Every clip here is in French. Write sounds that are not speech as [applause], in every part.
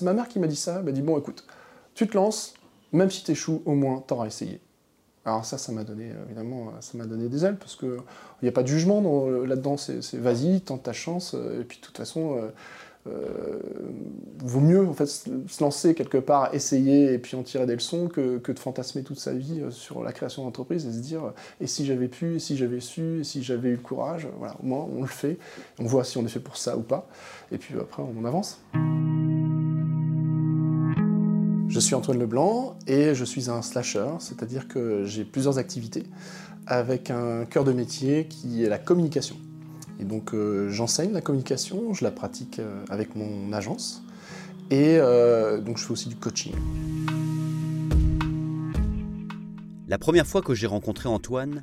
C'est ma mère qui m'a dit ça. Elle m'a dit Bon, écoute, tu te lances, même si tu échoues, au moins, t'auras essayé. Alors ça, ça m'a donné, évidemment, ça m'a donné des ailes, parce qu'il n'y a pas de jugement là-dedans, c'est vas-y, tente ta chance, et puis de toute façon, euh, vaut mieux en fait se lancer quelque part, essayer et puis en tirer des leçons que, de fantasmer toute sa vie euh, sur la création d'entreprise et se dire et si j'avais pu, et si j'avais su, et si j'avais eu le courage, voilà, au moins on le fait, on voit si on est fait pour ça ou pas, et puis après on avance. Je suis Antoine Leblanc et je suis un slasher, c'est-à-dire que j'ai plusieurs activités avec un cœur de métier qui est la communication. Et donc euh, j'enseigne la communication, je la pratique euh, avec mon agence et euh, donc je fais aussi du coaching. La première fois que j'ai rencontré Antoine,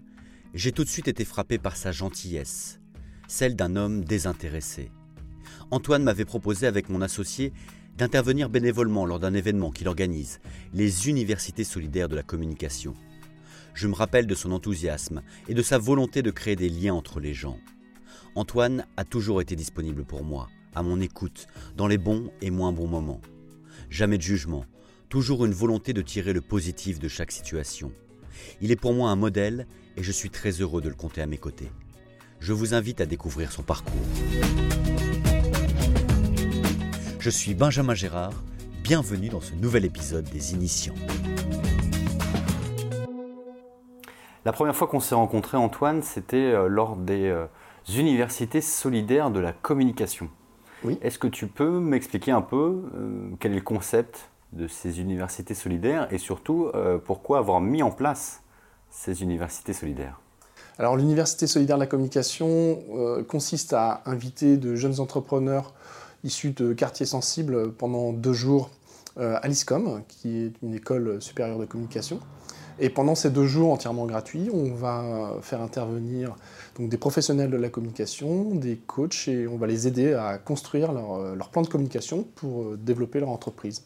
j'ai tout de suite été frappé par sa gentillesse, celle d'un homme désintéressé. Antoine m'avait proposé avec mon associé d'intervenir bénévolement lors d'un événement qu'il organise, les Universités solidaires de la communication. Je me rappelle de son enthousiasme et de sa volonté de créer des liens entre les gens. Antoine a toujours été disponible pour moi, à mon écoute, dans les bons et moins bons moments. Jamais de jugement, toujours une volonté de tirer le positif de chaque situation. Il est pour moi un modèle et je suis très heureux de le compter à mes côtés. Je vous invite à découvrir son parcours. Je suis Benjamin Gérard, bienvenue dans ce nouvel épisode des Initiants. La première fois qu'on s'est rencontré, Antoine, c'était euh, lors des euh, universités solidaires de la communication. Oui. Est-ce que tu peux m'expliquer un peu euh, quel est le concept de ces universités solidaires et surtout euh, pourquoi avoir mis en place ces universités solidaires? Alors l'université solidaire de la communication euh, consiste à inviter de jeunes entrepreneurs issus de quartiers sensibles pendant deux jours à l'ISCOM, qui est une école supérieure de communication. Et pendant ces deux jours entièrement gratuits, on va faire intervenir donc, des professionnels de la communication, des coachs, et on va les aider à construire leur, euh, plan de communication pour euh, développer leur entreprise.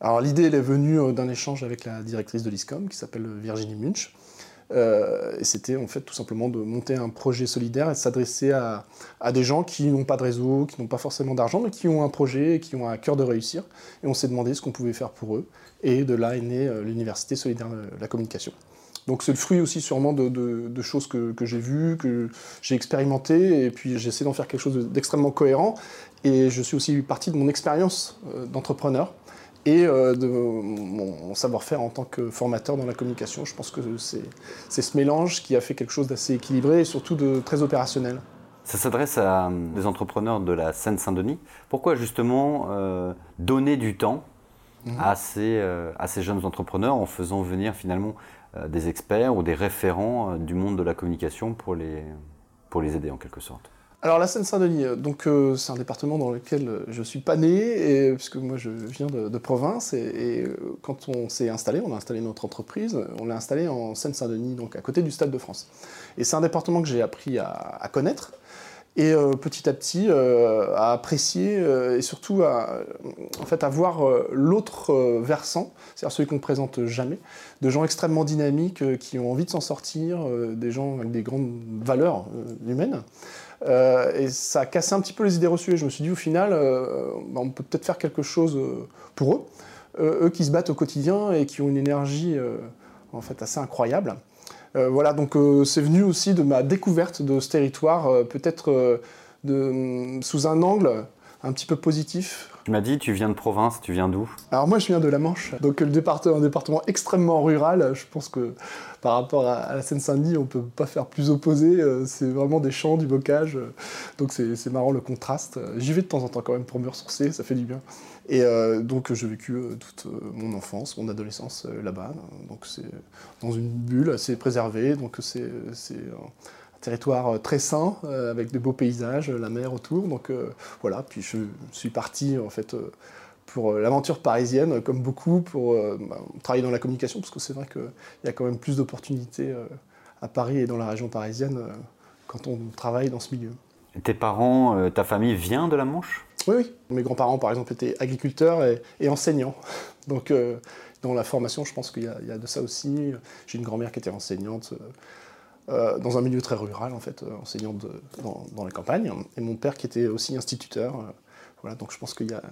Alors l'idée, elle est venue euh, d'un échange avec la directrice de l'ISCOM, qui s'appelle Virginie Munch. Et c'était en fait tout simplement de monter un projet solidaire et de s'adresser à, à, des gens qui n'ont pas de réseau, qui n'ont pas forcément d'argent, mais qui ont un projet, qui ont un cœur de réussir. Et on s'est demandé ce qu'on pouvait faire pour eux. Et de là est née l'Université solidaire de la communication. Donc c'est le fruit aussi sûrement de, choses que, j'ai vues, que j'ai expérimentées, et puis j'essaie d'en faire quelque chose d'extrêmement cohérent. Et je suis aussi partie de mon expérience euh, d'entrepreneur et euh, de mon savoir-faire en tant que formateur dans la communication. Je pense que c'est ce mélange qui a fait quelque chose d'assez équilibré et surtout de très opérationnel. Ça s'adresse à des entrepreneurs de la Seine-Saint-Denis. Pourquoi justement euh, donner du temps mmh. à, ces, à ces jeunes entrepreneurs en faisant venir finalement euh, des experts ou des référents euh, du monde de la communication pour les, pour les aider en quelque sorte? Alors la Seine-Saint-Denis, euh, donc c'est un département dans lequel je suis pas né, et, puisque moi je viens de, province, et, quand on s'est installé, on a installé notre entreprise, on l'a installé en Seine-Saint-Denis, donc à côté du Stade de France. Et c'est un département que j'ai appris à connaître, et euh, petit à petit euh, à apprécier euh, et surtout à, en fait, à voir l'autre versant, c'est-à-dire celui qu'on ne présente jamais, de gens extrêmement dynamiques qui ont envie de s'en sortir, des gens avec des grandes valeurs humaines. Et ça a cassé un petit peu les idées reçues. Et je me suis dit, au final, bah, on peut peut-être faire quelque chose pour eux, eux qui se battent au quotidien et qui ont une énergie en fait assez incroyable. Euh, voilà, donc euh, c'est venu aussi de ma découverte de ce territoire, euh, peut-être sous un angle un petit peu positif. Tu m'as dit, tu viens de province, tu viens d'où? Alors moi, je viens de la Manche, donc le département, un département extrêmement rural. Je pense que par rapport à, la Seine-Saint-Denis, on ne peut pas faire plus opposé. C'est vraiment des champs, du bocage. Donc c'est marrant le contraste. J'y vais de temps en temps quand même pour me ressourcer, ça fait du bien. Et euh, donc j'ai vécu euh, toute euh, mon enfance, mon adolescence là-bas. Donc c'est dans une bulle assez préservée. Donc c'est territoire très sain, avec de beaux paysages, la mer autour. Donc voilà, puis je suis parti en fait pour l'aventure parisienne, comme beaucoup, pour bah, travailler dans la communication, parce que c'est vrai qu'il y a quand même plus d'opportunités à Paris et dans la région parisienne quand on travaille dans ce milieu. Tes parents, ta famille vient de la Manche? Oui, oui. Mes grands-parents, par exemple, étaient agriculteurs et, enseignants. [laughs] Donc, euh, dans la formation, je pense qu'il y, a de ça aussi. J'ai une grand-mère qui était enseignante euh, euh, dans un milieu très rural, en fait, enseignante dans, la campagne. Et mon père qui était aussi instituteur. voilà, donc je pense qu'il y, a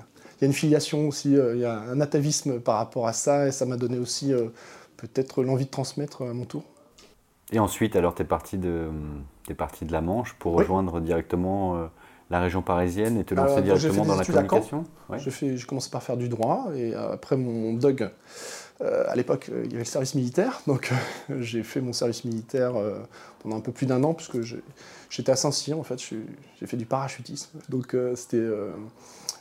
une filiation aussi, il y a un atavisme par rapport à ça, et ça m'a donné aussi peut-être l'envie de transmettre à mon tour. Et ensuite, alors, tu es, parti de, es parti de la Manche pour rejoindre directement la région parisienne et te lancer directement dans la communication? J'ai commencé par faire du droit, et après mon DUG, euh, à l'époque, euh, il y avait le service militaire, [laughs] donc euh, j'ai fait mon service militaire pendant un peu plus d'un an, puisque j'étais à Saint-Cyr, en fait, j'ai fait du parachutisme. Donc c'était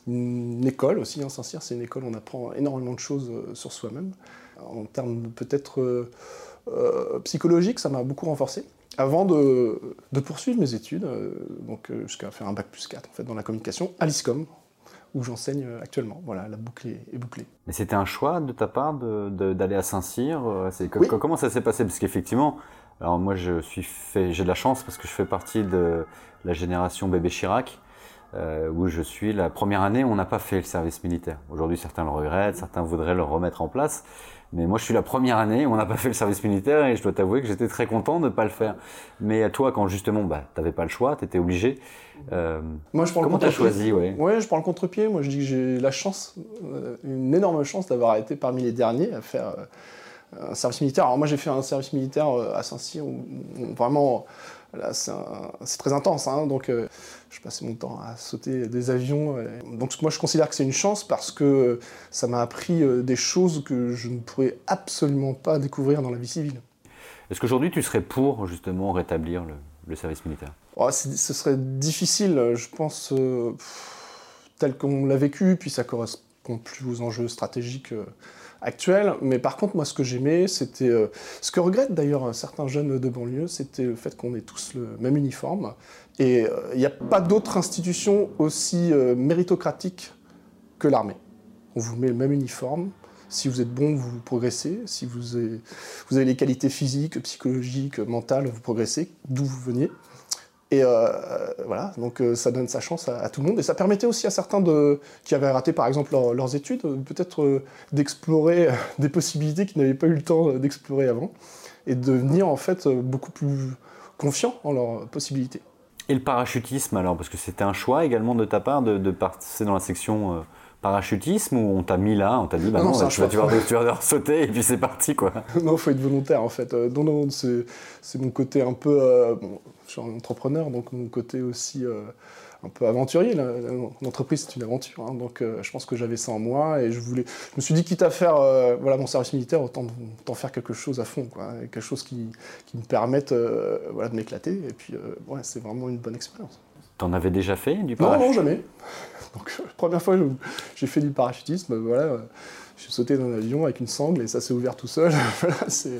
une école aussi, hein, Saint-Cyr, c'est une école où on apprend énormément de choses sur soi-même. En termes peut-être psychologiques, ça m'a beaucoup renforcé. Avant de, poursuivre mes études, donc jusqu'à faire un bac plus 4 en fait, dans la communication, à l'ISCOM, où j'enseigne euh, actuellement. Voilà, la boucle est, bouclée. Mais c'était un choix de ta part d'aller à Saint-Cyr euh, Comment ça s'est passé? Parce qu'effectivement, alors moi je suis fait, j'ai de la chance parce que je fais partie de la génération bébé Chirac. Euh, où je suis la première année où on n'a pas fait le service militaire. Aujourd'hui, certains le regrettent, certains voudraient le remettre en place. Mais moi, je suis la première année où on n'a pas fait le service militaire et je dois t'avouer que j'étais très content de ne pas le faire. Mais à toi, quand justement, bah, tu n'avais pas le choix, tu étais obligé. Euh, moi, je prends comment tu as choisi ouais? ouais, je prends le contre-pied. Moi, je dis que j'ai la chance, euh, une énorme chance d'avoir été parmi les derniers à faire euh, un service militaire. Alors moi, j'ai fait un service militaire à Saint-Cyr où, vraiment, là, c'est très intense. Hein, donc, je passais mon temps à sauter des avions. Donc moi je considère que c'est une chance parce que ça m'a appris euh, des choses que je ne pourrais absolument pas découvrir dans la vie civile. Est-ce qu'aujourd'hui tu serais pour justement rétablir le, service militaire? Oh, Ce serait difficile, je pense, euh, tel qu'on l'a vécu, puis ça correspond plus aux enjeux stratégiques. Euh, actuels. Mais par contre, moi, ce que j'aimais, c'était. ce que regrettent d'ailleurs certains jeunes de banlieue, c'était le fait qu'on ait tous le même uniforme et euh, il n'y a pas d'autre institution aussi euh, méritocratique que l'armée. On vous met le même uniforme. Si vous êtes bon, vous progressez. Si vous avez, vous avez les qualités physiques, psychologiques, mentales, vous progressez, d'où vous veniez. Et euh, voilà, donc ça donne sa chance à, tout le monde. Et ça permettait aussi à certains qui avaient raté par exemple leurs études, peut-être d'explorer [laughs] des possibilités qu'ils n'avaient pas eu le temps d'explorer avant. Et de devenir en fait beaucoup plus confiants en leurs possibilités. Et le parachutisme, alors, parce que c'était un choix également de ta part de, de passer dans la section euh, parachutisme ou on t'a mis là, on t'a dit, bah non, tu, vas, tu, vas, sauter et puis c'est parti, quoi. [laughs] non, il faut être volontaire, en fait. Euh, non, non, c'est mon côté un peu. Euh, bon, je suis un entrepreneur, donc mon côté aussi un peu aventurier. L'entreprise, c'est une aventure. Hein. donc, euh, je pense que j'avais ça en moi et je voulais. Je me suis dit, quitte à faire euh, voilà, mon service militaire, autant, faire quelque chose à fond, quoi, quelque chose qui, me permette euh, voilà, de m'éclater. Et puis, ouais, c'est vraiment une bonne expérience. T'en avais déjà fait du parachutisme Non, non, jamais. [laughs] Donc, première fois, j'ai fait du parachutisme. Voilà, j'ai sauté dans un avion avec une sangle et ça s'est ouvert tout seul. [laughs] c'est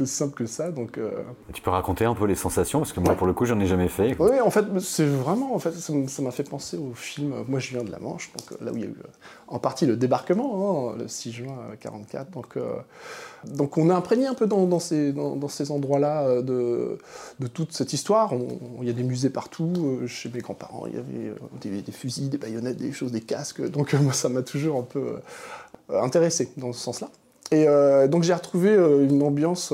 aussi simple que ça. Donc, euh. Tu peux raconter un peu les sensations parce que moi, pour le coup, j'en ai jamais fait. Oui, en fait, c'est vraiment, en fait, ça m'a fait penser au film. Moi, je viens de la Manche, donc euh, là où il y a eu euh, en partie le débarquement, hein, le 6 juin 44. Donc, donc, on est imprégné un peu dans, ces, dans, ces endroits-là de, de, toute cette histoire. il y a des musées partout. chez mes grands-parents, il y avait des, des, fusils, des baïonnettes, des choses, des casques. Donc, moi, ça m'a toujours un peu euh, intéressé dans ce sens-là. Et euh, donc j'ai retrouvé euh, une ambiance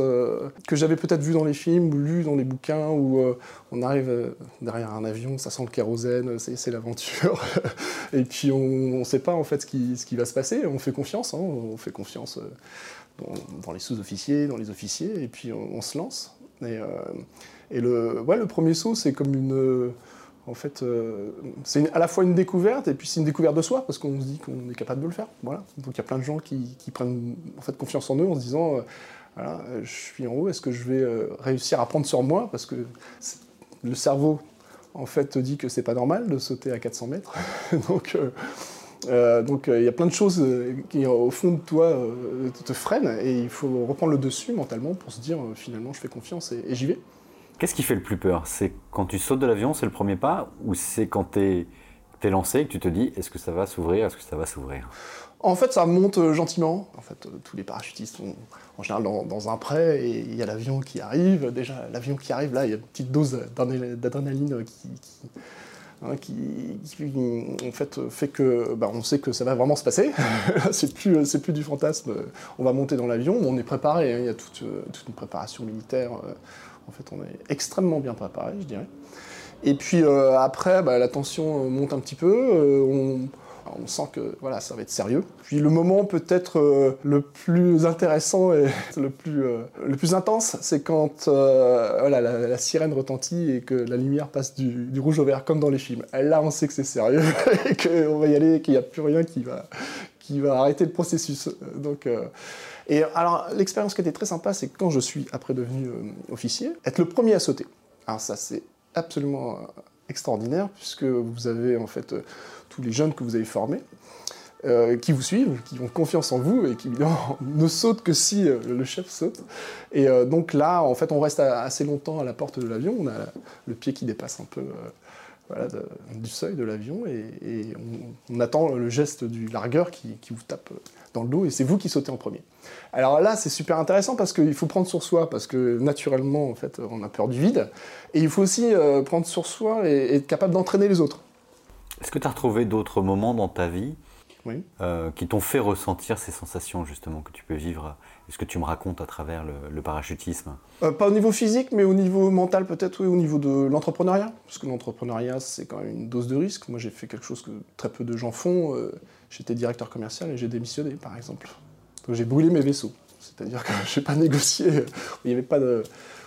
que j'avais peut-être vue dans les films ou lue dans les bouquins où on arrive derrière un avion, ça sent le kérosène, c'est l'aventure. [laughs] et puis on ne sait pas en fait ce qui, ce qui, va se passer, on fait confiance, hein, on fait confiance dans, les sous-officiers, dans les officiers, et puis on, se lance. Et, et le, ouais, le premier saut, c'est comme une en fait, euh, c'est à la fois une découverte et puis c'est une découverte de soi parce qu'on se dit qu'on est capable de le faire. Voilà. Donc il y a plein de gens qui, prennent en fait confiance en eux en se disant euh, voilà, je suis en haut, est-ce que je vais euh, réussir à prendre sur moi? Parce que le cerveau en fait te dit que c'est pas normal de sauter à 400 mètres. [laughs] donc donc il y a plein de choses qui au fond de toi te freinent et il faut reprendre le dessus mentalement pour se dire finalement je fais confiance et j'y vais. Qu'est-ce qui fait le plus peur? C'est quand tu sautes de l'avion, c'est le premier pas, ou c'est quand tu es, lancé et que tu te dis est-ce que ça va s'ouvrir, est-ce que ça va s'ouvrir? En fait, ça monte euh, gentiment. En fait, euh, tous les parachutistes sont en général dans, un prêt et il y a l'avion qui arrive. Déjà, l'avion qui arrive, là, il y a une petite dose d'adrénaline qui, hein, en fait, fait que bah, on sait que ça va vraiment se passer. [laughs] c'est plus, c'est plus du fantasme. On va monter dans l'avion, on est préparé. Hein. Il y a toute, toute une préparation militaire. En fait, on est extrêmement bien préparé, je dirais. Et puis après, bah, la tension monte un petit peu. on, on sent que voilà, ça va être sérieux. Puis le moment peut-être euh, le plus intéressant et [laughs] le plus, euh, intense, c'est quand euh, voilà, la, sirène retentit et que la lumière passe du, rouge au vert comme dans les films. Là, on sait que c'est sérieux [laughs] et qu'on va y aller qu'il n'y a plus rien qui va, qui va arrêter le processus. Donc, et alors, l'expérience qui était très sympa, c'est quand je suis après devenu officier, être le premier à sauter. Alors ça, c'est absolument extraordinaire puisque vous avez en fait tous les jeunes que vous avez formés, euh, qui vous suivent, qui ont confiance en vous et qui évidemment [laughs] ne sautent que si euh, le chef saute. Et euh, donc là, en fait, on reste assez longtemps à la porte de l'avion. On a le pied qui dépasse un peu du seuil de l'avion et, on, attend le geste du largueur qui, qui, vous tape dans le dos et c'est vous qui sautez en premier. Alors là, c'est super intéressant parce qu'il faut prendre sur soi parce que naturellement, en fait, on a peur du vide et il faut aussi prendre sur soi et être capable d'entraîner les autres. Est-ce que tu as retrouvé d'autres moments dans ta vie euh, qui t'ont fait ressentir ces sensations justement que tu peux vivre Est-ce que tu me racontes à travers le, parachutisme? Euh, Pas au niveau physique, mais au niveau mental peut-être, oui, au niveau de l'entrepreneuriat. Parce que l'entrepreneuriat, c'est quand même une dose de risque. Moi, j'ai fait quelque chose que très peu de gens font. Euh, j'étais directeur commercial et j'ai démissionné, par exemple. Donc j'ai brûlé mes vaisseaux. C'est-à-dire que [laughs] je n'ai pas négocié. Il n'y avait pas de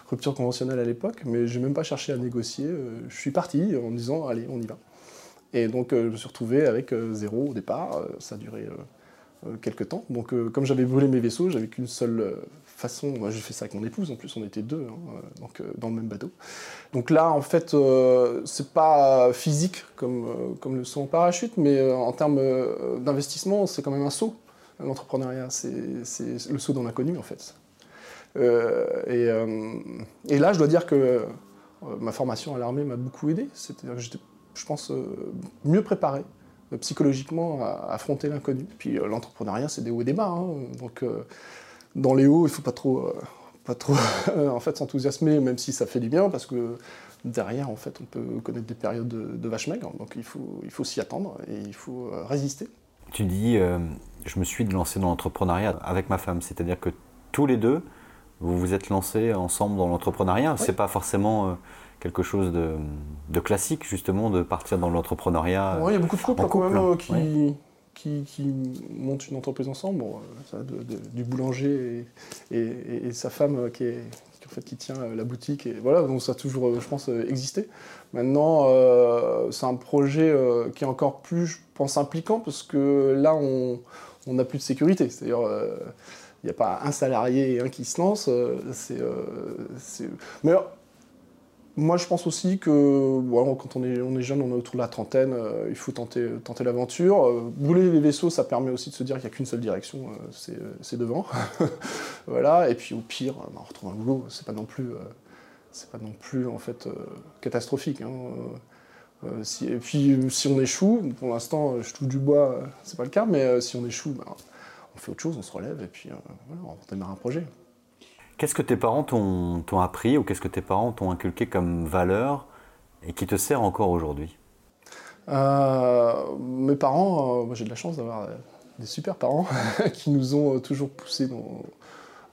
rupture conventionnelle à l'époque, mais je n'ai même pas cherché à négocier. Je suis parti en me disant, allez, on y va. Et donc euh, je me suis retrouvé avec euh, zéro au départ, euh, ça a duré quelques temps. Donc comme j'avais brûlé mes vaisseaux, j'avais qu'une seule façon, moi j'ai fait ça avec mon épouse, en plus on était deux, hein, donc dans le même bateau. Donc là en fait c'est pas physique comme, le saut en parachute, mais en termes d'investissement c'est quand même un saut. L'entrepreneuriat c'est le saut dans l'inconnu en fait. Et, et, là je dois dire que ma formation à l'armée m'a beaucoup aidé, c'est-à-dire que j'étais je pense, euh, mieux préparé euh, psychologiquement à affronter l'inconnu. Puis euh, l'entrepreneuriat, c'est des hauts et des bas. Hein. Donc dans les hauts, il ne faut pas trop, pas trop [laughs] en fait, s'enthousiasmer, même si ça fait du bien, parce que derrière, en fait, on peut connaître des périodes de, vache maigre. Donc il faut, il faut s'y attendre et il faut résister. Tu dis, je me suis lancé dans l'entrepreneuriat avec ma femme, c'est-à-dire que tous les deux, vous vous êtes lancés ensemble dans l'entrepreneuriat. C'est pas forcément quelque chose de, classique, justement, de partir dans l'entrepreneuriat. il y a beaucoup de couples quand même euh, qui, qui, montent une entreprise ensemble. Euh, du boulanger et, sa femme euh, qui, est, en fait, qui tient la boutique. Et voilà, donc ça a toujours, je pense, existé. Maintenant, c'est un projet qui est encore plus, je pense, impliquant parce que là, on n'a plus de sécurité. C'est-à-dire, il n'y a pas un salarié et un qui se lance. c'est, Mais moi, je pense aussi que quand on est, jeune, on est autour de la trentaine, euh, il faut tenter, tenter l'aventure. Euh, bouler les vaisseaux, ça permet aussi de se dire qu'il n'y a qu'une seule direction, euh, c'est devant. [laughs] voilà. Et puis au pire, bah, on retrouve un boulot. C'est pas non plus, c'est pas non plus en fait catastrophique. Hein. Et puis si on échoue, pour l'instant, je touche du bois, c'est pas le cas, mais si on échoue, bah, on fait autre chose, on se relève et puis on démarre un projet. Qu'est-ce que tes parents t'ont appris ou qu'est-ce que tes parents t'ont inculqué comme valeur et qui te sert encore aujourd'hui? Euh, Mes parents, euh, j'ai de la chance d'avoir des super parents [laughs] qui nous ont toujours poussé dans,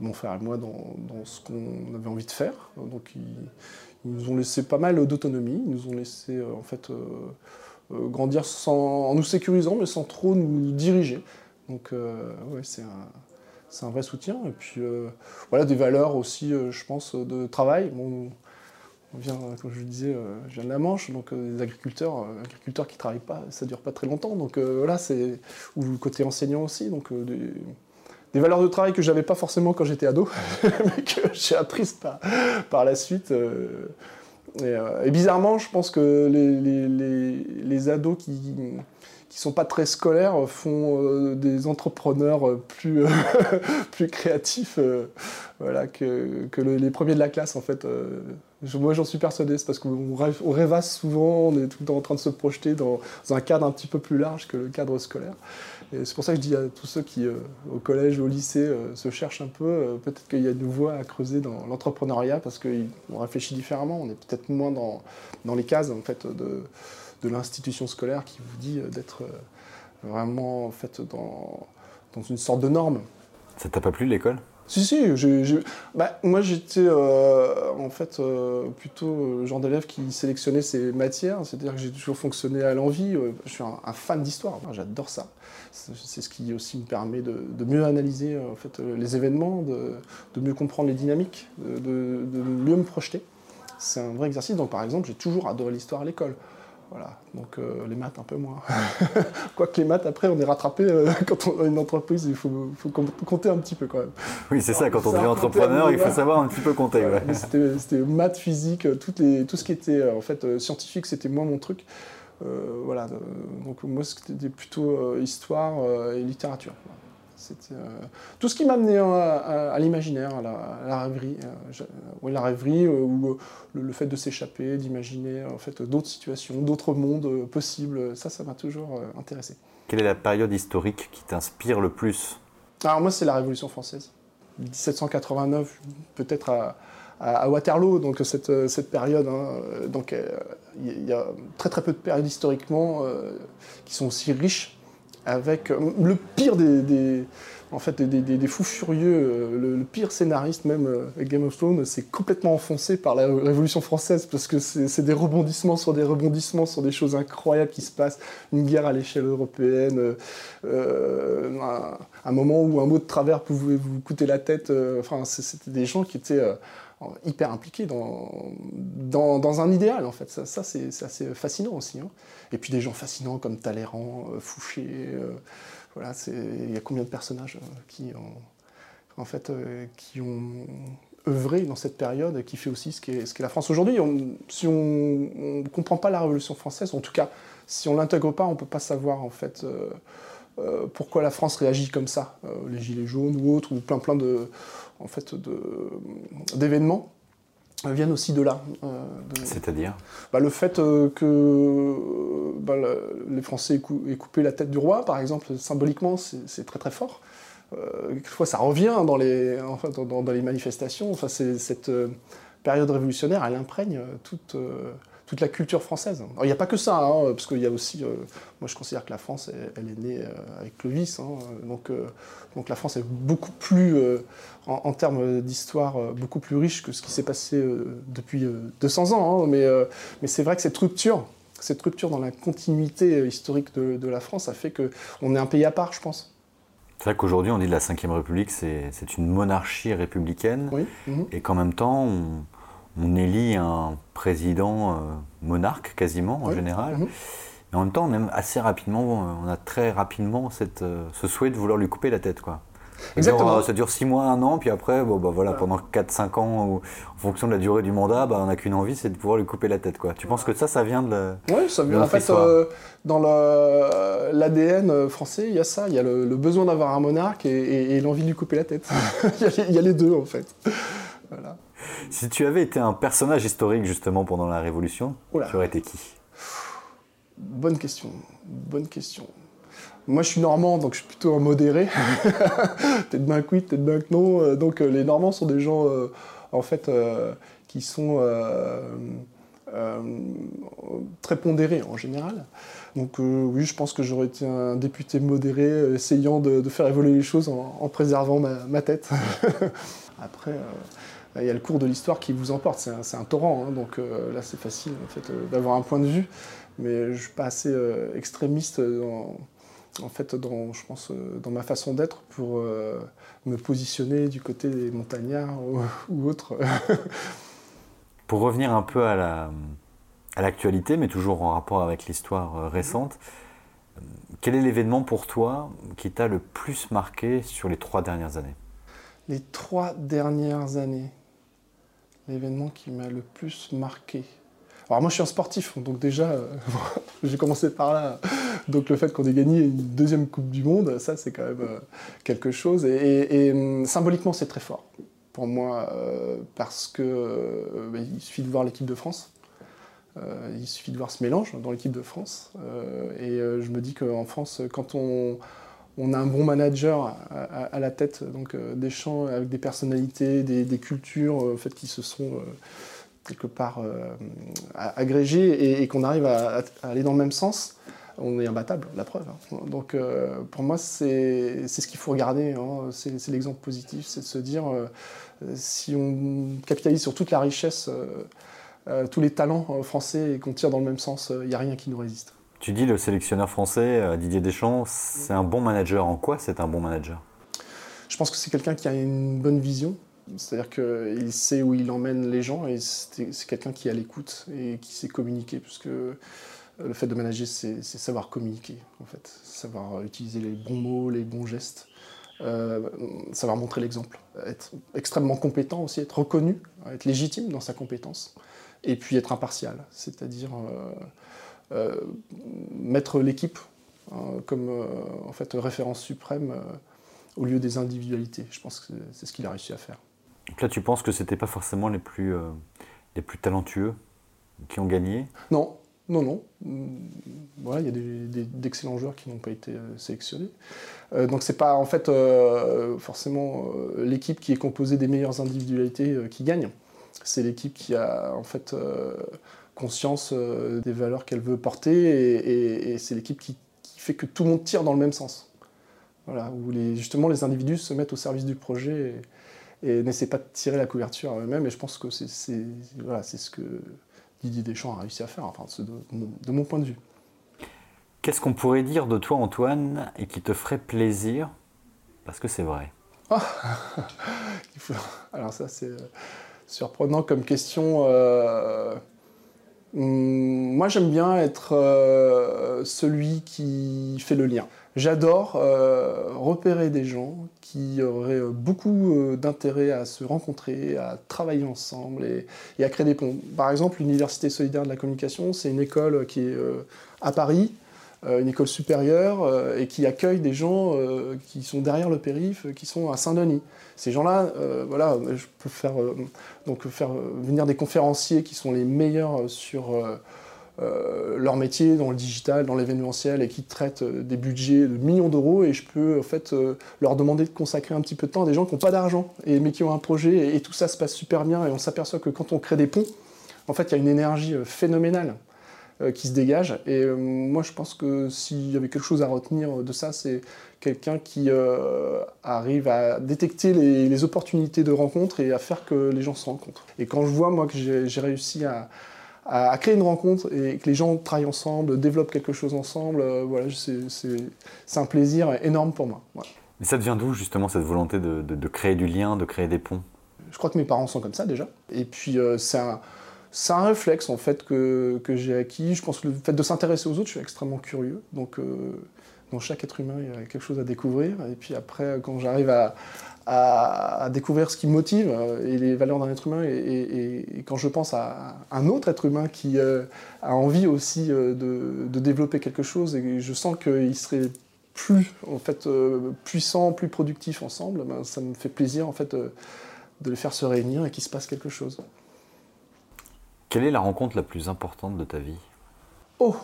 mon frère et moi, dans, ce qu'on avait envie de faire. Donc ils, nous ont laissé pas mal d'autonomie, ils nous ont laissé euh, en fait grandir sans, en nous sécurisant, mais sans trop nous diriger. Donc ouais, c'est un c'est un vrai soutien. Et puis euh, voilà, des valeurs aussi, euh, je pense, de travail. On vient, comme je le disais, euh, je viens de la Manche, donc des agriculteurs, agriculteurs qui ne travaillent pas, ça ne dure pas très longtemps. Donc voilà, c'est. Ou côté enseignant aussi, donc des, valeurs de travail que j'avais pas forcément quand j'étais ado, [laughs] mais que j'ai apprises par, par la suite. Et, bizarrement, je pense que les, les, les ados qui qui sont pas très scolaires font euh, des entrepreneurs euh, plus, [laughs] plus créatifs euh, voilà, que, que les premiers de la classe en fait. moi j'en suis persuadé, c'est parce qu'on on rêvasse souvent, on est tout le temps en train de se projeter dans, un cadre un petit peu plus large que le cadre scolaire. Et c'est pour ça que je dis à tous ceux qui au collège, au lycée se cherchent un peu, peut-être qu'il y a une voie à creuser dans l'entrepreneuriat parce qu'on réfléchit différemment, on est peut-être moins dans, dans les cases en fait de de l'institution scolaire qui vous dit euh, d'être euh, vraiment en fait dans, dans une sorte de norme. Ça t'a pas plu l'école? Si, si, bah, moi j'étais euh, en fait euh, plutôt genre d'élève qui sélectionnait ses matières, c'est-à-dire que j'ai toujours fonctionné à l'envie. je suis un, fan d'histoire, j'adore ça. C'est ce qui aussi me permet de, mieux analyser en fait, les événements, de, mieux comprendre les dynamiques, de, de mieux me projeter. C'est un vrai exercice. Donc par exemple, j'ai toujours adoré l'histoire à l'école. Voilà, donc euh, les maths un peu moins. [laughs] Quoique les maths, après, on est rattrapé euh, [laughs] quand on a une entreprise, il faut, compter un petit peu quand même. Oui, c'est ça, quand on devient entrepreneur, il faut savoir un petit peu compter. C'était maths, physique, toutes les, tout ce qui était en fait scientifique, c'était moins mon truc. Euh, voilà, donc moi, c'était plutôt histoire et littérature. Euh, tout ce qui m'a amené à, l'imaginaire, à, la, rêverie, euh, la rêverie euh, ou le, fait de s'échapper, d'imaginer en fait d'autres situations, d'autres mondes possibles. Ça, ça m'a toujours intéressé. Quelle est la période historique qui t'inspire le plus? Alors moi, c'est la Révolution française, 1789, peut-être à, Waterloo, donc cette, cette période. Hein, donc il y a très très peu de périodes historiquement qui sont aussi riches avec euh, le pire des, en fait, des, fous furieux, euh, le, pire scénariste même euh, Game of Thrones, c'est complètement enfoncé par la Révolution française parce que c'est des rebondissements sur des rebondissements sur des choses incroyables qui se passent, une guerre à l'échelle européenne, un, moment où un mot de travers pouvait vous coûter la tête. enfin, c'était des gens qui étaient hyper impliqués dans, un idéal, en fait. Ça, c'est assez fascinant aussi. Hein. Et puis des gens fascinants comme Talleyrand, euh, Fouché. Euh, il y a combien de personnages euh, qui ont, en fait, qui ont œuvré dans cette période qui fait aussi ce qu'est la France aujourd'hui? si on ne comprend pas la Révolution française, en tout cas, si on l'intègre pas, on ne peut pas savoir en fait pourquoi la France réagit comme ça, les gilets jaunes ou autres, ou plein plein de, en fait, d'événements viennent aussi de là. Euh, C'est-à-dire bah, Le fait euh, que bah, les Français aient, coupé la tête du roi, par exemple, symboliquement, c'est très très fort. Euh, quelquefois, ça revient dans les, dans, les manifestations. Enfin, cette période révolutionnaire, elle imprègne toute toute la culture française. il n'y a pas que ça, hein, parce qu'il y a aussi, euh, moi je considère que la France, elle, est née euh, avec Clovis, hein, donc, euh, donc la France est beaucoup plus, en, termes d'histoire, beaucoup plus riche que ce qui s'est passé depuis 200 ans. Hein, mais mais c'est vrai que cette rupture, cette rupture dans la continuité historique de, la France a fait qu'on est un pays à part, je pense. C'est vrai qu'aujourd'hui, on dit de la Ve République, c'est une monarchie républicaine, oui. et qu'en même temps, on, on élit un président euh, monarque quasiment en général. Mhm. Et en même temps, on aime assez rapidement, on a très rapidement cette, euh, ce souhait de vouloir lui couper la tête. Quoi. Exactement. Euh, ça dure 6 mois, 1 an, puis après, bon, bah, voilà, pendant 4-5 ans, en fonction de la durée du mandat, bah, on n'a qu'une envie, c'est de pouvoir lui couper la tête. Quoi. Tu penses que ça, ça vient de Oui, ça vient. En fait, dans l'ADN français, il y a ça. Il y a le, besoin d'avoir un monarque et, l'envie de lui couper la tête. [laughs] il, y a, les deux, en fait. Si tu avais été un personnage historique justement pendant la Révolution, tu aurais été qui? Bonne question, bonne question. Moi, je suis normand, donc je suis plutôt un modéré. [laughs] peut-être bien que oui, peut-être bien que non. Euh, donc, euh, les Normands sont des gens, euh, en fait, qui sont très pondérés en général. Donc, oui, je pense que j'aurais été un député modéré, essayant de, faire évoluer les choses en, préservant ma, ma tête. [laughs] Après, il y a le cours de l'histoire qui vous emporte, c'est un, torrent, hein, donc euh, là c'est facile en fait, euh, d'avoir un point de vue, mais je ne suis pas assez euh, extrémiste dans, en fait, dans, je pense, dans ma façon d'être pour me positionner du côté des montagnards ou, [laughs] autres. [laughs] pour revenir un peu à l'actualité, mais toujours en rapport avec l'histoire récente, quel est l'événement pour toi qui t'a le plus marqué sur les trois dernières années? Les trois dernières années l'événement qui m'a le plus marqué alors moi je suis un sportif, donc déjà euh, [laughs] j'ai commencé par là. Donc le fait qu'on ait gagné une deuxième Coupe du Monde, ça c'est quand même euh, quelque chose. Et, hum, symboliquement c'est très fort pour moi euh, parce que bah, il suffit de voir l'équipe de France. il suffit de voir ce mélange dans l'équipe de France. et je me dis qu'en France, quand on, on a un bon manager à, la tête donc, euh, des champs avec des personnalités, des, cultures euh, fait, qui se sont euh, quelque part agrégées et, qu'on arrive à, aller dans le même sens. on est imbattable, la preuve. Hein. Donc pour moi, c'est ce qu'il faut regarder, hein. c'est l'exemple positif, c'est de se dire, si on capitalise sur toute la richesse, tous les talents français et qu'on tire dans le même sens, il n'y a rien qui nous résiste. Tu dis le sélectionneur français, Didier Deschamps, c'est un bon manager. En quoi c'est un bon manager? Je pense que c'est quelqu'un qui a une bonne vision, c'est-à-dire qu'il sait où il emmène les gens et c'est quelqu'un qui à l'écoute et qui sait communiquer, puisque le fait de manager, c'est savoir communiquer, en fait, savoir utiliser les bons mots, les bons gestes, euh, savoir montrer l'exemple, être extrêmement compétent aussi, être reconnu, être légitime dans sa compétence, et puis être impartial, c'est-à-dire euh, euh, mettre l'équipe hein, comme en fait référence suprême au lieu des individualités. Je pense que c'est ce qu'il a réussi à faire. Donc là, tu penses que c'était pas forcément les plus, euh, les plus talentueux qui ont gagné? Non, non, non. Mm, voilà, il y a d'excellents joueurs qui n'ont pas été euh, sélectionnés. Euh, donc c'est pas en fait forcément l'équipe qui est composée des meilleures individualités qui gagne. C'est l'équipe qui a en fait conscience des valeurs qu'elle veut porter et, c'est l'équipe qui, qui, fait que tout le monde tire dans le même sens. Voilà, où les, justement les individus se mettent au service du projet. Et, et n'essaie pas de tirer la couverture à eux-mêmes. Et je pense que c'est voilà, ce que Didier Deschamps a réussi à faire, enfin, de, mon point de vue. Qu'est-ce qu'on pourrait dire de toi, Antoine, et qui te ferait plaisir? Parce que c'est vrai. Ah [laughs] Alors ça, c'est euh, surprenant comme question. Euh, moi, j'aime bien être euh, celui qui fait le lien. J'adore euh, repérer des gens qui auraient euh, beaucoup d'intérêt à se rencontrer, à travailler ensemble et, à créer des ponts. Par exemple, l'Université solidaire de la communication, c'est une école qui est à Paris, une école supérieure, et qui accueille des gens qui sont derrière le périph', qui sont à Saint-Denis. Ces gens-là, voilà, je peux faire, donc faire venir des conférenciers qui sont les meilleurs sur euh, leur métier dans le digital, dans l'événementiel et qui traitent euh, des budgets de millions d'euros et je peux en fait euh, leur demander de consacrer un petit peu de temps à des gens qui n'ont pas d'argent et mais qui ont un projet et, tout ça se passe super bien et on s'aperçoit que quand on crée des ponts, en fait il y a une énergie phénoménale qui se dégage et moi je pense que s'il y avait quelque chose à retenir de ça c'est quelqu'un qui arrive à détecter les, les opportunités de rencontre et à faire que les gens se rencontrent. Et quand je vois moi que j'ai réussi à, à, créer une rencontre et que les gens travaillent ensemble, développent quelque chose ensemble, euh, voilà, c'est un plaisir énorme pour moi. Mais ça devient d'où justement cette volonté de, de, créer du lien, de créer des ponts? Je crois que mes parents sont comme ça déjà. Et puis euh, c'est un, un, réflexe en fait que, que j'ai acquis. Je pense que le fait de s'intéresser aux autres, je suis extrêmement curieux. Donc euh, dans chaque être humain, il y a quelque chose à découvrir. Et puis après, quand j'arrive à, à, découvrir ce qui me motive euh, et les valeurs d'un être humain. Et, quand je pense à un autre être humain qui euh, a envie aussi euh, de, développer quelque chose et je sens qu'il serait plus en fait puissant, plus productif ensemble, ben, ça me fait plaisir en fait de les faire se réunir et qu'il se passe quelque chose. Quelle est la rencontre la plus importante de ta vie? Oh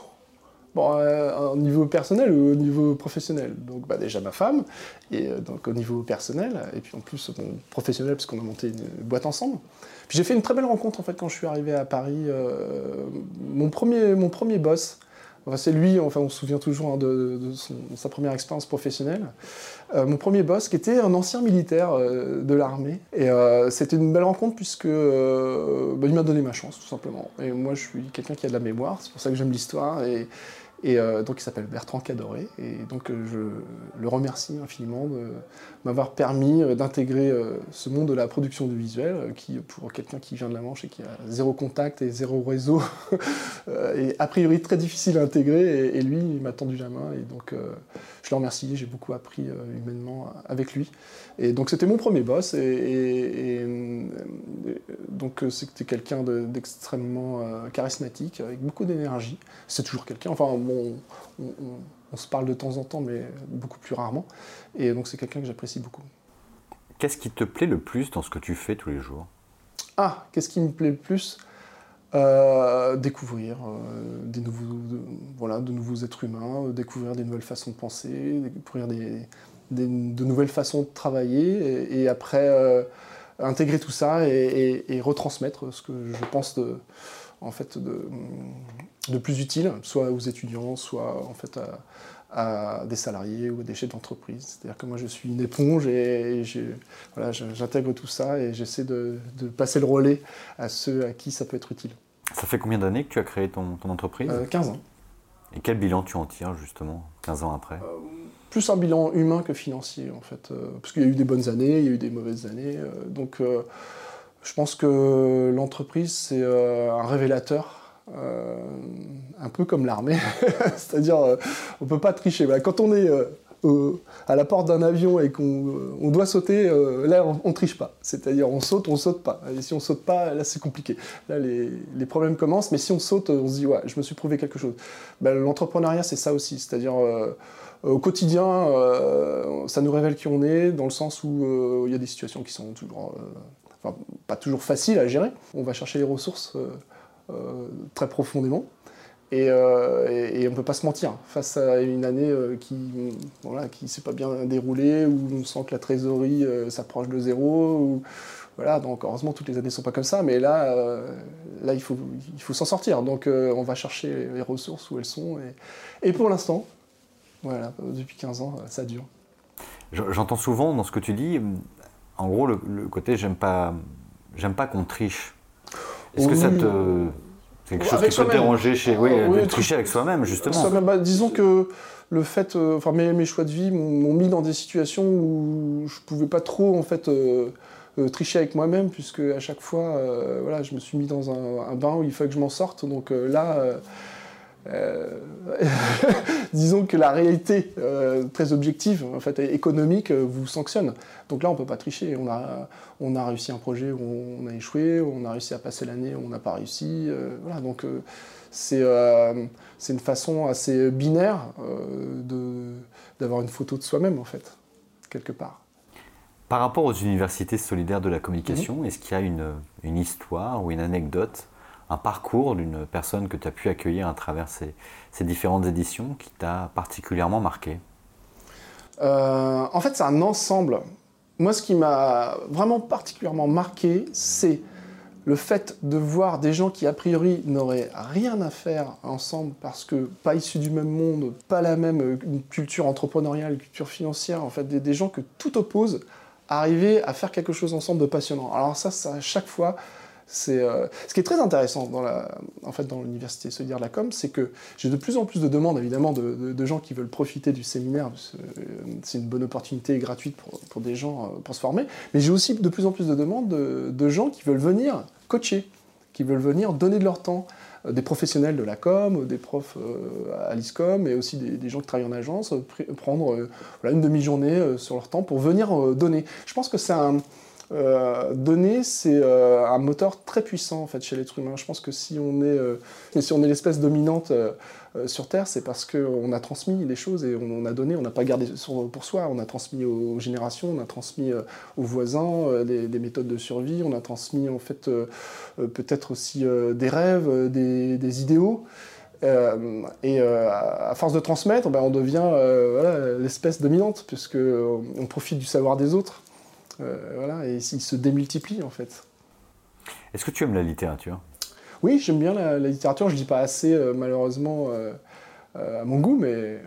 Bon, euh, au niveau personnel ou au niveau professionnel? Donc bah, déjà ma femme, et euh, donc au niveau personnel, et puis en plus professionnel parce qu'on a monté une boîte ensemble. Puis j'ai fait une très belle rencontre en fait quand je suis arrivé à Paris. Euh, mon, premier, mon premier boss, c'est lui, on se souvient toujours hein, de, sa première expérience professionnelle. mon premier boss qui était un ancien militaire de l'armée. Et c'était une belle rencontre puisque bah, il m'a donné ma chance tout simplement. Et moi je suis quelqu'un qui a de la mémoire, c'est pour ça que j'aime l'histoire. Et euh, donc il s'appelle Bertrand Cadoré. Et donc euh, je le remercie infiniment de m'avoir permis euh, d'intégrer ce monde de la production du visuel, qui pour quelqu'un qui vient de la Manche et qui a zéro contact et zéro réseau, [laughs] est a priori très difficile à intégrer. Et, lui, il m'a tendu la main. Et donc je le remercie. J'ai beaucoup appris humainement avec lui. Et donc c'était mon premier boss. Et, donc c'était quelqu'un d'extrêmement charismatique, avec beaucoup d'énergie. C'est toujours quelqu'un. Enfin, on, se parle de temps en temps, mais beaucoup plus rarement. Et donc c'est quelqu'un que j'apprécie beaucoup. Qu'est-ce qui te plaît le plus dans ce que tu fais tous les jours? Ah, qu'est-ce qui me plaît le plus? Euh, Découvrir euh, des nouveaux, de, voilà, de nouveaux êtres humains, euh, découvrir des nouvelles façons de penser, découvrir des, de nouvelles façons de travailler, et, après intégrer tout ça et, retransmettre ce que je pense de en fait de, de, plus utile, soit aux étudiants, soit en fait à, des salariés ou des chefs d'entreprise. C'est-à-dire que moi je suis une éponge et, voilà, j'intègre tout ça et j'essaie de, passer le relais à ceux à qui ça peut être utile. Ça fait combien d'années que tu as créé ton, ton entreprise 15 ans. Et quel bilan tu en tires justement 15 ans après? Plus un bilan humain que financier, en fait. Euh, parce qu'il y a eu des bonnes années, il y a eu des mauvaises années. Euh, donc, euh, je pense que l'entreprise, c'est un révélateur. un peu comme l'armée, [laughs] c'est-à-dire on ne peut pas tricher. Quand on est à la porte d'un avion et qu'on doit sauter, là on, ne triche pas. C'est-à-dire on saute, on saute pas. Et si on saute pas, là c'est compliqué. Là les, problèmes commencent, mais si on saute, on se dit ouais, je me suis prouvé quelque chose. Ben, l'entrepreneuriat c'est ça aussi, c'est-à-dire euh, au quotidien, euh, ça nous révèle qui on est, dans le sens où euh, il y a des situations qui sont toujours, pas toujours faciles à gérer. On va chercher les ressources très profondément. Et, on ne peut pas se mentir face à une année qui voilà, qui s'est pas bien déroulée, où on sent que la trésorerie s'approche de zéro. voilà, donc heureusement toutes les années ne sont pas comme ça, mais là, là il faut, il faut s'en sortir. Donc on va chercher les ressources où elles sont. Et, et pour l'instant, voilà, depuis 15 ans, ça dure. J'entends souvent dans ce que tu dis, en gros, le, côté j'aime pas, j'aime pas qu'on triche. Est-ce que ça te. C'est quelque chose qui peut te déranger chez. Oui, de tricher avec soi-même, justement. Bah, disons que le fait. Euh, enfin, mes, choix de vie m'ont mis dans des situations où je pouvais pas trop, en fait. Euh, euh, tricher avec moi-même puisque à chaque fois voilà je me suis mis dans un, un, bain où il fallait que je m'en sorte donc là euh, [laughs] disons que la réalité euh, très objective, en fait, économique, euh, vous sanctionne. Donc là, on ne peut pas tricher. On a, on a réussi un projet où on a échoué, on a réussi à passer l'année où on n'a pas réussi. voilà, donc c'est une façon assez binaire d'avoir une photo de soi-même, en fait, quelque part. Par rapport aux universités solidaires de la communication, mhm. est-ce qu'il y a une, une histoire ou une anecdote un parcours d'une personne que tu as pu accueillir à travers ces, différentes éditions qui t'a particulièrement marqué euh, En fait, c'est un ensemble. Moi, ce qui m'a vraiment particulièrement marqué, c'est le fait de voir des gens qui, a priori, n'auraient rien à faire ensemble parce que pas issus du même monde, pas la même euh, culture entrepreneuriale, culture financière, en fait, des, gens que tout oppose, arriver à faire quelque chose ensemble de passionnant. Alors ça, ça à chaque fois, euh, ce qui est très intéressant dans la, en fait, dans l'université solidaire de la com, c'est que j'ai de plus en plus de demandes évidemment de, gens qui veulent profiter du séminaire. Euh, c'est une bonne opportunité gratuite pour, pour, des gens euh, pour se former, mais j'ai aussi de plus en plus de demandes de, gens qui veulent venir coacher, qui veulent venir donner de leur temps des professionnels de la com, des profs à l'ISCOM, et aussi des, gens qui travaillent en agence, prendre une demi-journée sur leur temps pour venir donner. Je pense que c'est un, euh, donner, c'est euh, un moteur très puissant en fait chez l'être humain. Je pense que si on est, euh, si est l'espèce dominante sur Terre, c'est parce qu'on a transmis les choses et on, a donné, on n'a pas gardé pour soi, on a transmis aux, générations, on a transmis aux voisins des, méthodes de survie, on a transmis en fait peut-être aussi des rêves, des, idéaux. et à force de transmettre, ben, on devient l'espèce dominante, puisqu'on on profite du savoir des autres. Euh, voilà, et il se démultiplie en fait. Est-ce que tu aimes la littérature? Oui, j'aime bien la, littérature. Je ne dis pas assez, euh, malheureusement, euh, à mon goût, mais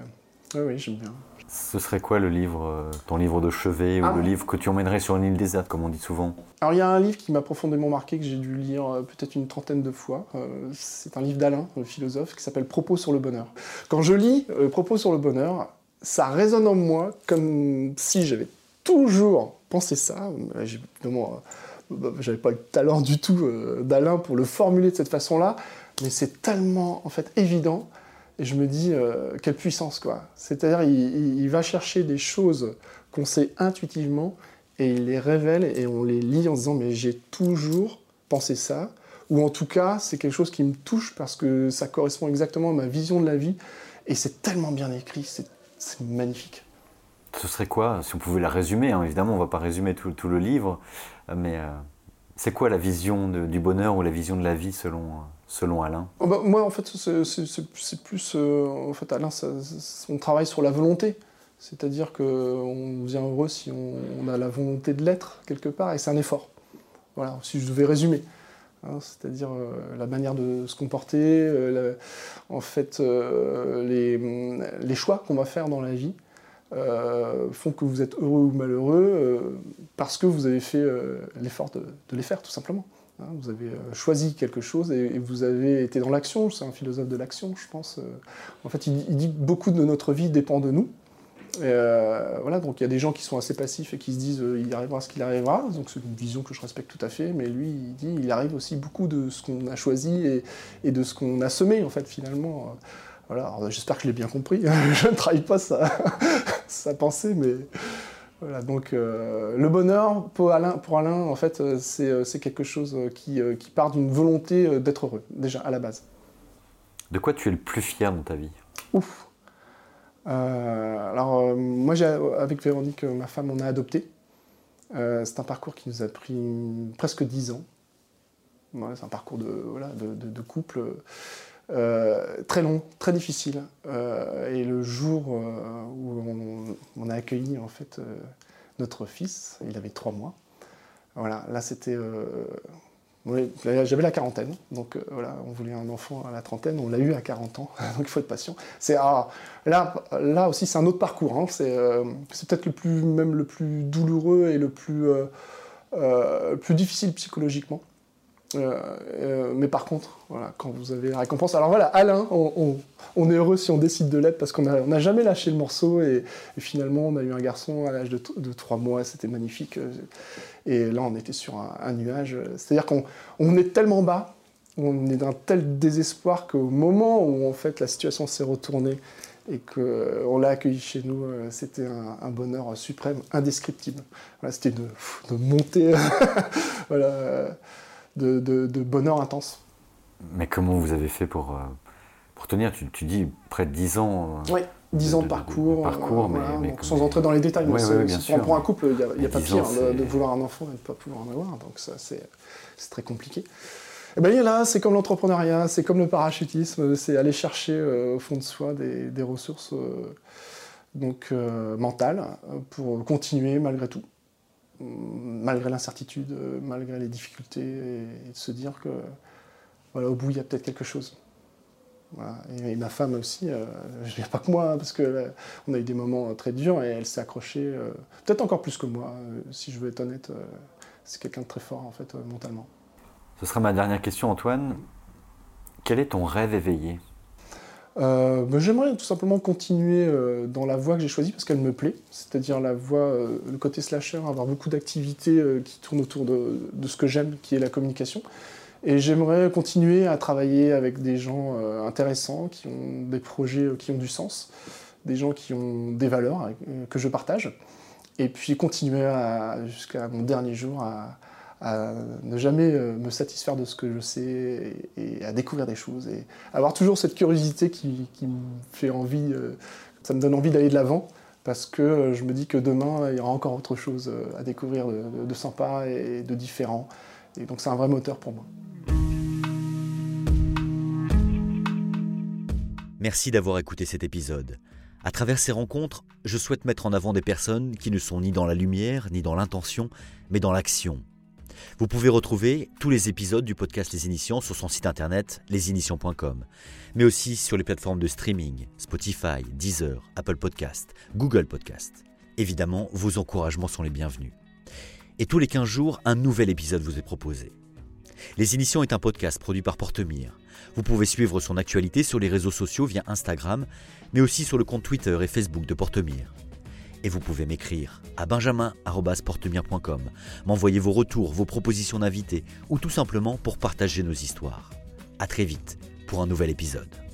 oui, j'aime bien. Ce serait quoi le livre, ton livre de chevet, ou ah. le livre que tu emmènerais sur une île déserte, comme on dit souvent? Alors il y a un livre qui m'a profondément marqué, que j'ai dû lire peut-être une trentaine de fois. c'est un livre d'Alain, le philosophe, qui s'appelle Propos sur le bonheur. Quand je lis Propos sur le bonheur, ça résonne en moi comme si j'avais toujours pensé ça. Évidemment, euh, j'avais pas le talent du tout euh, d'Alain pour le formuler de cette façon-là, mais c'est tellement en fait évident. Et je me dis, euh, quelle puissance, quoi. C'est-à-dire, il, va chercher des choses qu'on sait intuitivement et il les révèle et on les lit en disant, mais j'ai toujours pensé ça. Ou en tout cas, c'est quelque chose qui me touche parce que ça correspond exactement à ma vision de la vie. Et c'est tellement bien écrit, c'est magnifique ce serait quoi Si on pouvait la résumer, hein, évidemment, on ne va pas résumer tout, le livre, mais euh, c'est quoi la vision du bonheur ou la vision de la vie selon, selon Alain? Oh, bah, Moi, en fait, c'est plus. Euh, en fait, Alain, on travaille sur la volonté. C'est-à-dire qu'on devient heureux si on, a la volonté de l'être quelque part, et c'est un effort. Voilà, si je devais résumer. Hein, c'est-à-dire la manière de se comporter, en fait, les, choix qu'on va faire dans la vie font que vous êtes heureux ou malheureux parce que vous avez fait l'effort de, les faire, tout simplement. Hein, vous avez euh, choisi quelque chose et, vous avez été dans l'action. C'est un philosophe de l'action, je pense. Euh. En fait, il, dit que beaucoup de notre vie dépend de nous. Euh, voilà, donc il y a des gens qui sont assez passifs et qui se disent il arrivera ce qu'il arrivera. Donc c'est une vision que je respecte tout à fait. Mais lui, il dit il arrive aussi beaucoup de ce qu'on a choisi et, de ce qu'on a semé en fait finalement. Voilà, j'espère que je l'ai bien compris. [laughs] je ne trahis pas sa, [laughs] sa pensée, mais voilà, donc euh, le bonheur, pour Alain, pour Alain en fait, euh, euh, c'est quelque chose qui, qui part d'une volonté d'être heureux, déjà, à la base. De quoi tu es le plus fier dans ta vie? Ouf Alors, moi, avec Véronique, ma femme, on a adopté. c'est un parcours qui nous a pris presque dix ans. c'est un parcours de, voilà, de, de couple. Euh, très long, très difficile. Euh, et le jour euh, où on, a accueilli en fait notre fils, il avait trois mois. Voilà, là c'était, j'avais la quarantaine, donc voilà, on voulait un enfant à la trentaine, on l'a eu à 40 ans, [laughs] donc il faut être patient. Ah, là, là aussi c'est un autre parcours. Hein. c'est, peut-être le plus, même le plus douloureux et le plus, plus difficile psychologiquement. Euh, euh, mais par contre, voilà, quand vous avez la récompense. Alors voilà, Alain, on, est heureux si on décide de l'être parce qu'on n'a jamais lâché le morceau et, finalement on a eu un garçon à l'âge de, de 3 mois, c'était magnifique. Et là on était sur un, nuage. C'est-à-dire qu'on est tellement bas, on est d'un tel désespoir qu'au moment où en fait la situation s'est retournée et qu'on l'a accueilli chez nous, euh, c'était un, bonheur suprême, indescriptible. Voilà, c'était de, de, monter. voilà de, bonheur intense. Mais comment vous avez fait pour, euh, pour tenir? Tu, dis près de 10 ans euh, Oui, 10 ans de, parcours. parcours mais, sans entrer dans les détails. si on prend un couple, il n'y a, pas pire de, vouloir un enfant et de ne pas pouvoir en avoir. Donc ça, c'est très compliqué. Eh bien là, c'est comme l'entrepreneuriat, c'est comme le parachutisme, c'est aller chercher euh, au fond de soi des, ressources donc, mentales pour continuer malgré tout malgré l'incertitude, malgré les difficultés, et, de se dire que voilà, au bout, il y a peut-être quelque chose. Et, ma femme aussi, euh, je ne viens pas que moi, hein, parce qu'on euh, a eu des moments très durs et elle s'est accrochée, euh, peut-être encore plus que moi, si je veux être honnête. c'est quelqu'un de très fort, en fait, mentalement. Ce sera ma dernière question, Antoine. Quel est ton rêve éveillé? Euh, j'aimerais tout simplement continuer euh, dans la voie que j'ai choisie parce qu'elle me plaît, c'est-à-dire la voie, euh, le côté slasher, avoir beaucoup d'activités qui tournent autour de, ce que j'aime, qui est la communication. Et j'aimerais continuer à travailler avec des gens intéressants, qui ont des projets qui ont du sens, des gens qui ont des valeurs que je partage, et puis continuer jusqu'à mon dernier jour à, à ne jamais euh, me satisfaire de ce que je sais et, à découvrir des choses et avoir toujours cette curiosité qui, me fait envie, euh, ça me donne envie d'aller de l'avant parce que euh, je me dis que demain il y aura encore autre chose à découvrir de, sympa et de différent et donc c'est un vrai moteur pour moi. Merci d'avoir écouté cet épisode. À travers ces rencontres, je souhaite mettre en avant des personnes qui ne sont ni dans la lumière, ni dans l'intention, mais dans l'action vous pouvez retrouver tous les épisodes du podcast Les Initiants sur son site internet lesinitiants.com, mais aussi sur les plateformes de streaming Spotify, Deezer, Apple Podcast, Google Podcast. Évidemment, vos encouragements sont les bienvenus. Et tous les 15 jours, un nouvel épisode vous est proposé. Les Initiants est un podcast produit par Portemire. Vous pouvez suivre son actualité sur les réseaux sociaux via Instagram, mais aussi sur le compte Twitter et Facebook de Portemire. Et vous pouvez m'écrire à benjamin.portemire.com, m'envoyer vos retours, vos propositions d'invités ou tout simplement pour partager nos histoires. A très vite pour un nouvel épisode.